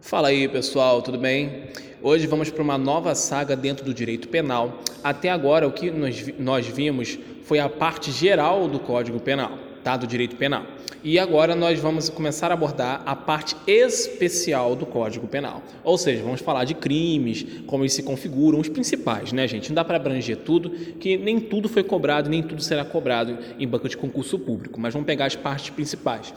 Fala aí pessoal, tudo bem? Hoje vamos para uma nova saga dentro do direito penal. Até agora, o que nós, nós vimos foi a parte geral do Código Penal, tá? do direito penal. E agora nós vamos começar a abordar a parte especial do Código Penal. Ou seja, vamos falar de crimes, como eles se configuram, os principais, né, gente? Não dá para abranger tudo, que nem tudo foi cobrado, nem tudo será cobrado em banco de concurso público, mas vamos pegar as partes principais.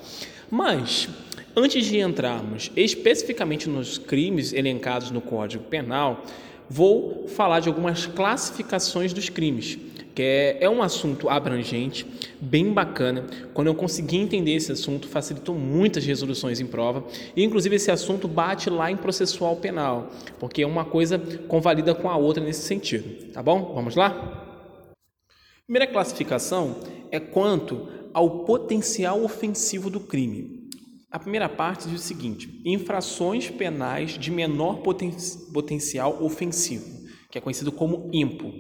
Mas Antes de entrarmos especificamente nos crimes elencados no Código Penal, vou falar de algumas classificações dos crimes, que é, é, um assunto abrangente, bem bacana. Quando eu consegui entender esse assunto, facilitou muitas resoluções em prova, e inclusive esse assunto bate lá em processual penal, porque uma coisa convalida com a outra nesse sentido, tá bom? Vamos lá? Primeira classificação é quanto ao potencial ofensivo do crime. A primeira parte diz o seguinte: infrações penais de menor poten potencial ofensivo, que é conhecido como IMPO.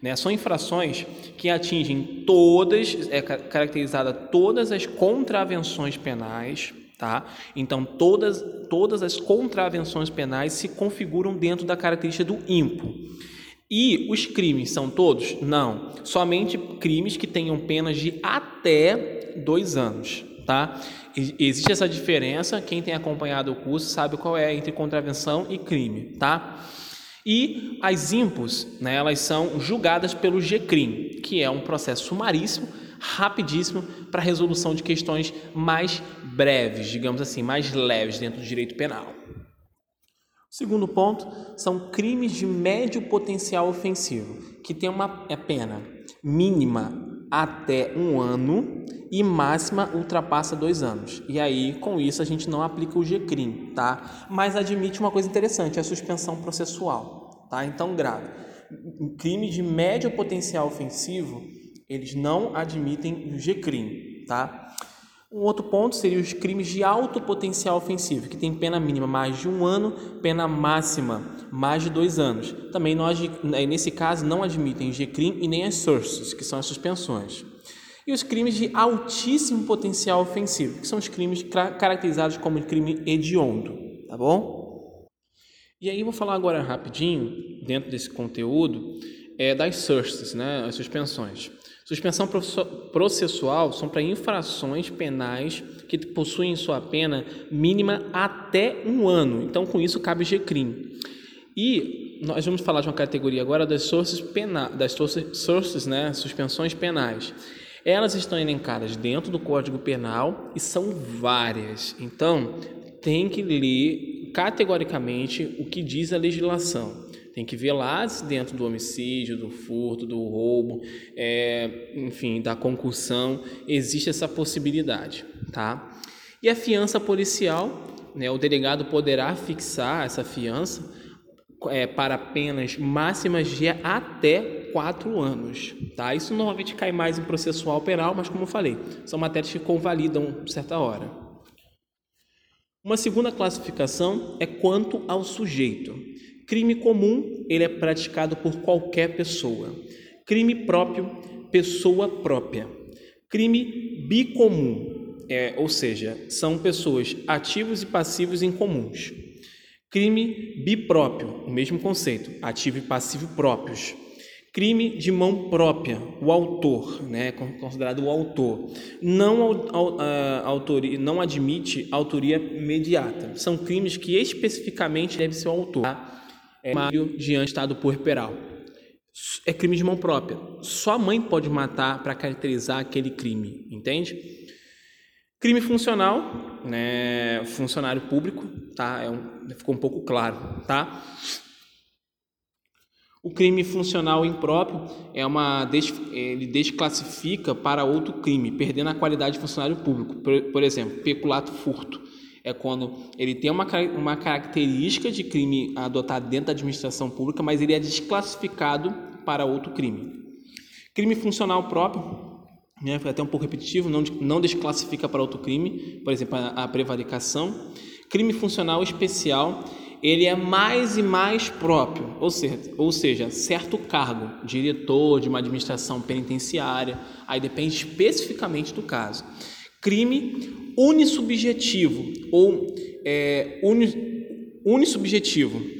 Né? São infrações que atingem todas, é caracterizada todas as contravenções penais, tá? Então todas todas as contravenções penais se configuram dentro da característica do IMPO. E os crimes são todos? Não, somente crimes que tenham penas de até dois anos tá? Existe essa diferença, quem tem acompanhado o curso sabe qual é entre contravenção e crime, tá? E as impos, né, elas são julgadas pelo GCRIM, que é um processo sumaríssimo, rapidíssimo para resolução de questões mais breves, digamos assim, mais leves dentro do direito penal. Segundo ponto são crimes de médio potencial ofensivo, que tem uma é pena mínima até um ano e máxima ultrapassa dois anos. E aí, com isso, a gente não aplica o GCRIM, tá? Mas admite uma coisa interessante, a suspensão processual, tá? Então, grave. Crime de médio potencial ofensivo, eles não admitem o GCRIM, tá? Um outro ponto seria os crimes de alto potencial ofensivo, que tem pena mínima mais de um ano, pena máxima mais de dois anos. Também nós, nesse caso, não admitem GCRIM e nem as sources, que são as suspensões. E os crimes de altíssimo potencial ofensivo, que são os crimes caracterizados como crime hediondo, tá bom? E aí vou falar agora rapidinho, dentro desse conteúdo, é, das sources, né, as suspensões. Suspensão processual são para infrações penais que possuem sua pena mínima até um ano. Então, com isso, cabe G-crime. E nós vamos falar de uma categoria agora das sources penais, das sources, sources, né, suspensões penais. Elas estão elencadas dentro do Código Penal e são várias. Então, tem que ler categoricamente o que diz a legislação. Tem que ver lá dentro do homicídio, do furto, do roubo, é, enfim, da concussão, existe essa possibilidade, tá? E a fiança policial, né, o delegado poderá fixar essa fiança é, para penas máximas de até quatro anos, tá? Isso normalmente cai mais em processual penal, mas como eu falei, são matérias que convalidam certa hora. Uma segunda classificação é quanto ao sujeito. Crime comum, ele é praticado por qualquer pessoa. Crime próprio, pessoa própria. Crime bicomum, é, ou seja, são pessoas ativos e passivos em comuns. Crime bipróprio, o mesmo conceito, ativo e passivo próprios. Crime de mão própria, o autor, né, considerado o autor, não, autoria, não admite autoria imediata. São crimes que especificamente deve ser o autor. Tá? é Mário diante estado puerperal. É crime de mão própria. Só a mãe pode matar para caracterizar aquele crime, entende? Crime funcional, né, funcionário público, tá? É um, ficou um pouco claro, tá? O crime funcional impróprio é uma ele desclassifica para outro crime, perdendo a qualidade de funcionário público. Por, exemplo, peculato furto é quando ele tem uma, uma característica de crime adotado dentro da administração pública, mas ele é desclassificado para outro crime. Crime funcional próprio, né, até um pouco repetitivo, não, não desclassifica para outro crime, por exemplo, a, a prevaricação. Crime funcional especial, ele é mais e mais próprio, ou seja, ou seja, certo cargo, diretor de uma administração penitenciária, aí depende especificamente do caso. Crime unissubjetivo ou é, uni,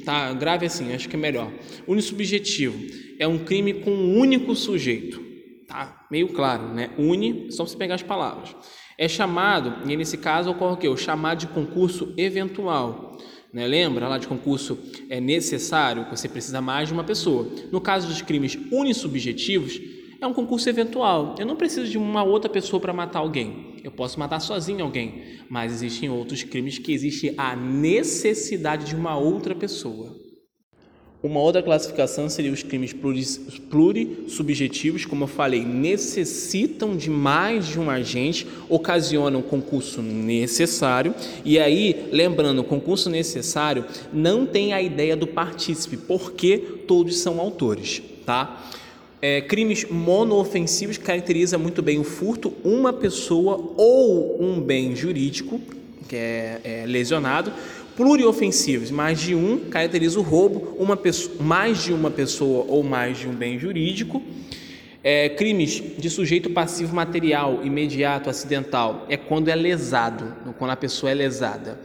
tá? Grave assim, acho que é melhor. Unissubjetivo é um crime com um único sujeito, tá? Meio claro, né? Uni, só você pegar as palavras. É chamado, e nesse caso ocorre o quê? O chamado de concurso eventual. Né? Lembra lá de concurso é necessário, você precisa mais de uma pessoa. No caso dos crimes unissubjetivos, é um concurso eventual. Eu não preciso de uma outra pessoa para matar alguém. Eu posso matar sozinho alguém, mas existem outros crimes que existe a necessidade de uma outra pessoa. Uma outra classificação seria os crimes plurissubjetivos, como eu falei, necessitam de mais de um agente, ocasionam concurso necessário. E aí, lembrando, concurso necessário não tem a ideia do partícipe, porque todos são autores, tá? É, crimes monoofensivos caracteriza muito bem o furto, uma pessoa ou um bem jurídico que é, é lesionado. Pluriofensivos, mais de um, caracteriza o roubo, uma pessoa, mais de uma pessoa ou mais de um bem jurídico. É, crimes de sujeito passivo material, imediato, acidental, é quando é lesado, quando a pessoa é lesada.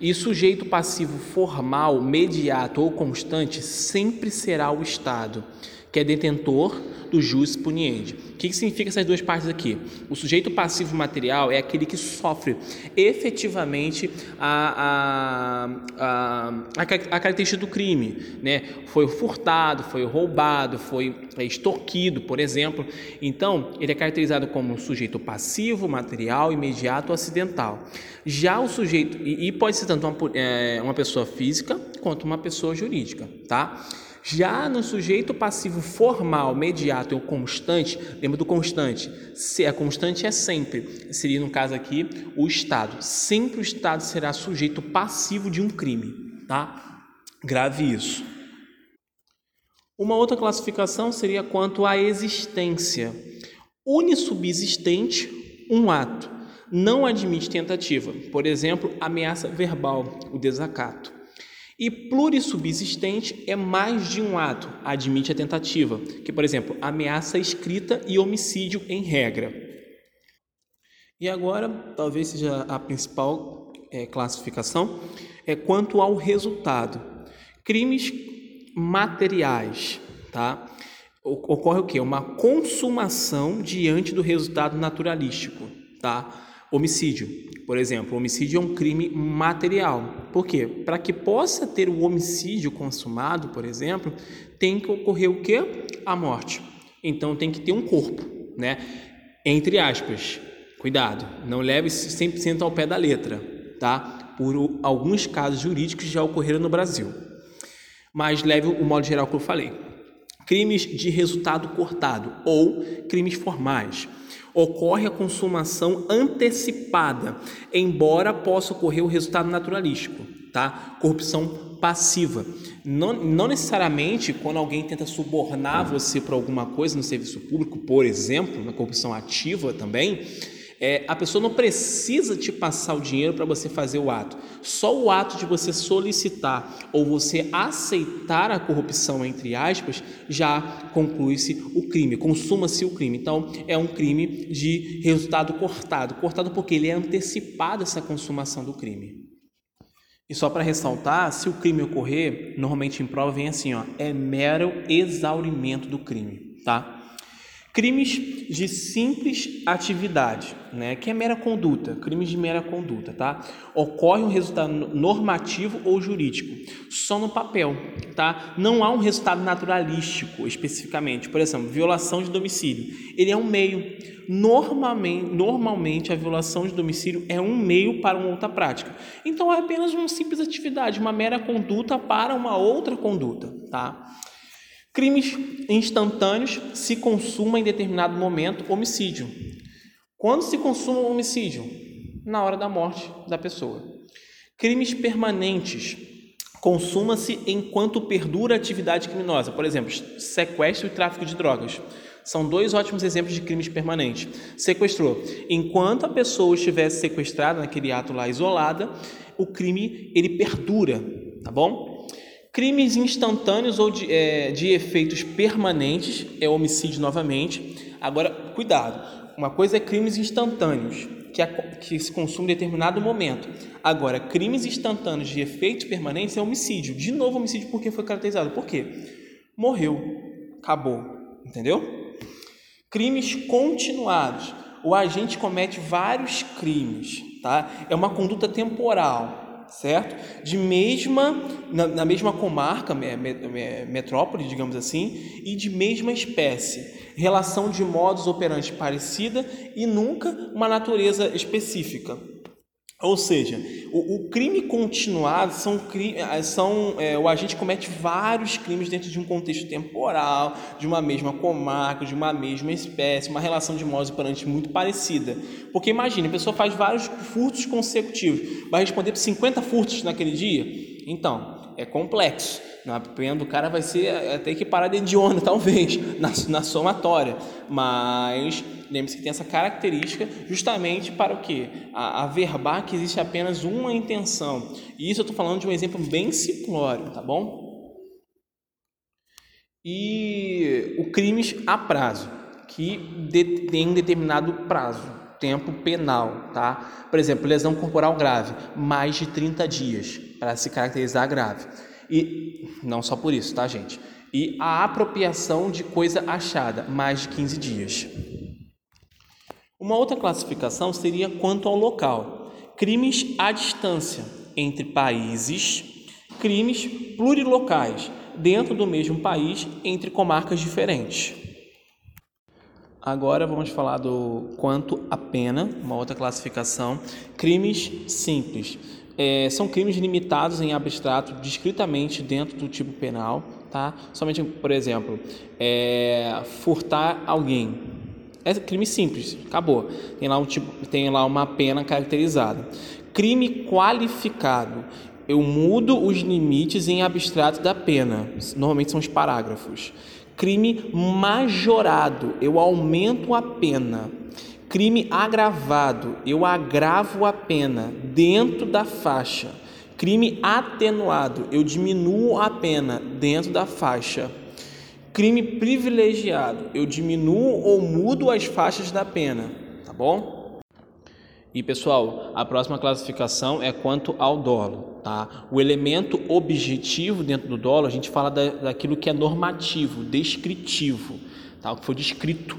E sujeito passivo formal, mediato ou constante sempre será o Estado que é detentor do jus puniendi. O que, significa essas duas partes aqui? O sujeito passivo material é aquele que sofre efetivamente a, a, a, a, característica do crime. Né? Foi furtado, foi roubado, foi extorquido, por exemplo. Então, ele é caracterizado como sujeito passivo, material, imediato ou acidental. Já o sujeito, e, e pode ser tanto uma, é, uma pessoa física quanto uma pessoa jurídica, tá? Já no sujeito passivo formal, mediato ou constante, lembra do constante? Se a constante é sempre, seria no caso aqui o Estado. Sempre o Estado será sujeito passivo de um crime, tá? Grave isso. Uma outra classificação seria quanto à existência. Unissubsistente, um ato. Não admite tentativa. Por exemplo, ameaça verbal, o desacato. E plurissubsistente é mais de um ato, admite a tentativa, que, por exemplo, ameaça escrita e homicídio em regra. E agora, talvez seja a principal é, classificação, é quanto ao resultado. Crimes materiais, tá? Ocorre o quê? Uma consumação diante do resultado naturalístico, tá? Homicídio, por exemplo, homicídio é um crime material. Por quê? Para que possa ter o homicídio consumado, por exemplo, tem que ocorrer o quê? A morte. Então tem que ter um corpo, né? Entre aspas. Cuidado, não leve 100% ao pé da letra, tá? Por alguns casos jurídicos já ocorreram no Brasil. Mas leve o modo geral que eu falei. Crimes de resultado cortado ou crimes formais ocorre a consumação antecipada, embora possa ocorrer o resultado naturalístico, tá? Corrupção passiva. Não, não necessariamente quando alguém tenta subornar você para alguma coisa no serviço público, por exemplo, na corrupção ativa também, é, a pessoa não precisa te passar o dinheiro para você fazer o ato. Só o ato de você solicitar ou você aceitar a corrupção, entre aspas, já conclui-se o crime, consuma-se o crime. Então, é um crime de resultado cortado. Cortado porque ele é antecipado essa consumação do crime. E só para ressaltar, se o crime ocorrer, normalmente em prova vem assim, ó, é mero exaurimento do crime, tá? Crimes de simples atividade, né, que é mera conduta, crimes de mera conduta, tá? Ocorre um resultado normativo ou jurídico, só no papel, tá? Não há um resultado naturalístico especificamente. Por exemplo, violação de domicílio, ele é um meio. Normalmente, normalmente a violação de domicílio é um meio para uma outra prática. Então é apenas uma simples atividade, uma mera conduta para uma outra conduta, tá? Crimes instantâneos se consuma em determinado momento homicídio. Quando se consuma o homicídio? Na hora da morte da pessoa. Crimes permanentes consuma-se enquanto perdura a atividade criminosa. Por exemplo, sequestro e tráfico de drogas. São dois ótimos exemplos de crimes permanentes. Sequestrou. Enquanto a pessoa estivesse sequestrada naquele ato lá isolada, o crime ele perdura, tá bom? Crimes instantâneos ou de, é, de efeitos permanentes é homicídio novamente. Agora, cuidado. Uma coisa é crimes instantâneos, que, a, que se consome em determinado momento. Agora, crimes instantâneos de efeitos permanentes é homicídio. De novo, homicídio porque foi caracterizado. Por quê? Morreu, acabou, entendeu? Crimes continuados. O agente comete vários crimes, tá? É uma conduta temporal certo? De mesma, na, na mesma comarca, metrópole, digamos assim, e de mesma espécie. Relação de modos operantes parecida e nunca uma natureza específica. Ou seja, o, o, crime continuado são, eh, são é, o agente comete vários crimes dentro de um contexto temporal, de uma mesma comarca, de uma mesma espécie, uma relação de modos operantes muito parecida. Porque imagine, a pessoa faz vários furtos consecutivos, vai responder por 50 furtos naquele dia? Então, é complexo. A pena do cara vai ser até que parar de onda, talvez, na, na somatória. Mas lembre-se que tem essa característica justamente para o quê? A, averbar que existe apenas uma intenção. E isso eu estou falando de um exemplo bem simplório, tá bom? E o crimes a prazo, que de, tem um determinado prazo, tempo penal, tá? Por exemplo, lesão corporal grave, mais de 30 dias para se caracterizar grave. E não só por isso, tá, gente? E a apropriação de coisa achada, mais de 15 dias. Uma outra classificação seria quanto ao local: crimes à distância entre países, crimes plurilocais dentro do mesmo país entre comarcas diferentes. Agora vamos falar do quanto a pena, uma outra classificação. Crimes simples. É, são crimes limitados em abstrato, discretamente dentro do tipo penal, tá? Somente, por exemplo, é, furtar alguém, é crime simples, acabou. Tem lá, um tipo, tem lá uma pena caracterizada. Crime qualificado. Eu mudo os limites em abstrato da pena. Normalmente são os parágrafos. Crime majorado. Eu aumento a pena. Crime agravado. Eu agravo a pena dentro da faixa. Crime atenuado. Eu diminuo a pena dentro da faixa. Crime privilegiado, eu diminuo ou mudo as faixas da pena, tá bom? E pessoal, a próxima classificação é quanto ao dolo, tá? O elemento objetivo dentro do dolo, a gente fala da, daquilo que é normativo, descritivo, tá? O que foi descrito.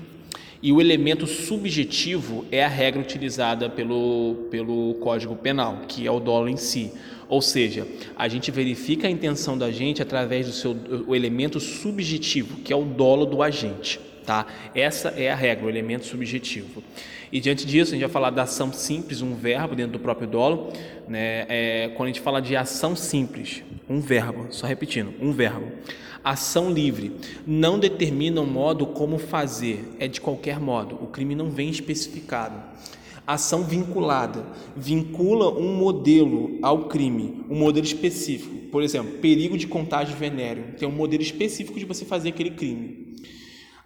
E o elemento subjetivo é a regra utilizada pelo, pelo Código Penal, que é o dolo em si. Ou seja, a gente verifica a intenção da gente através do seu o elemento subjetivo, que é o dolo do agente. Tá? Essa é a regra, o elemento subjetivo. E diante disso, a gente vai falar da ação simples, um verbo dentro do próprio dolo. Né? É, quando a gente fala de ação simples, um verbo, só repetindo, um verbo. Ação livre não determina o modo como fazer, é de qualquer modo. O crime não vem especificado. Ação vinculada vincula um modelo ao crime, um modelo específico. Por exemplo, perigo de contágio venéreo. Tem um modelo específico de você fazer aquele crime.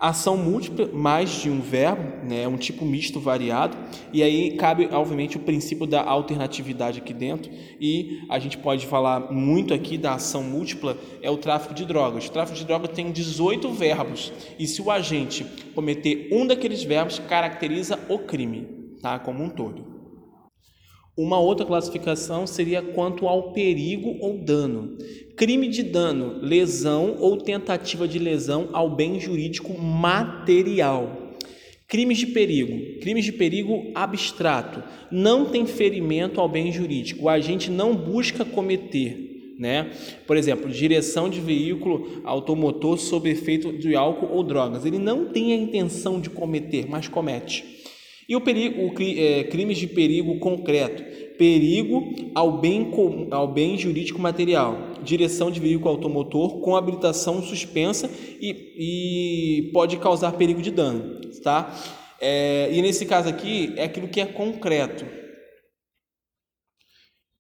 Ação múltipla, mais de um verbo, né, um tipo misto variado, e aí cabe, obviamente, o princípio da alternatividade aqui dentro, e a gente pode falar muito aqui da ação múltipla, é o tráfico de drogas. O tráfico de drogas tem 18 verbos, e se o agente cometer um daqueles verbos, caracteriza o crime tá? como um todo. Uma outra classificação seria quanto ao perigo ou dano. Crime de dano, lesão ou tentativa de lesão ao bem jurídico material. Crimes de perigo. Crimes de perigo abstrato. Não tem ferimento ao bem jurídico. O agente não busca cometer. Né? Por exemplo, direção de veículo automotor sob efeito de álcool ou drogas. Ele não tem a intenção de cometer, mas comete. E o, perigo, o é, crimes de perigo concreto, perigo ao bem, ao bem jurídico material, direção de veículo automotor com habilitação suspensa e, e pode causar perigo de dano, tá? É, e nesse caso aqui é aquilo que é concreto.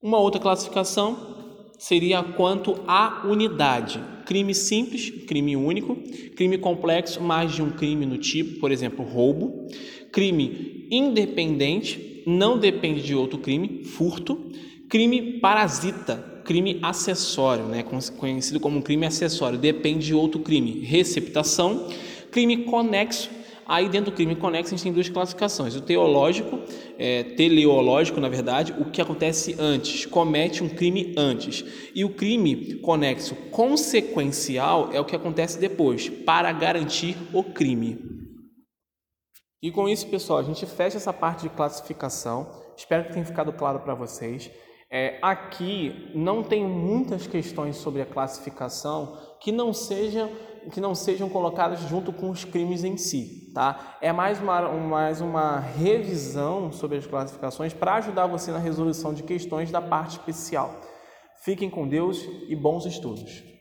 Uma outra classificação seria quanto à unidade. Crime simples, crime único, crime complexo, mais de um crime no tipo, por exemplo, roubo, crime independente, não depende de outro crime, furto, crime parasita, crime acessório, né, conhecido como crime acessório, depende de outro crime, receptação, crime conexo, Aí dentro do crime conexo a gente tem duas classificações: o teológico, é, teleológico, na verdade, o que acontece antes, comete um crime antes, e o crime conexo consequencial é o que acontece depois, para garantir o crime. E com isso, pessoal, a gente fecha essa parte de classificação. Espero que tenha ficado claro para vocês. É, aqui não tem muitas questões sobre a classificação que não sejam que não sejam colocadas junto com os crimes em si, tá? É mais uma, mais uma revisão sobre as classificações para ajudar você na resolução de questões da parte especial. Fiquem com Deus e bons estudos.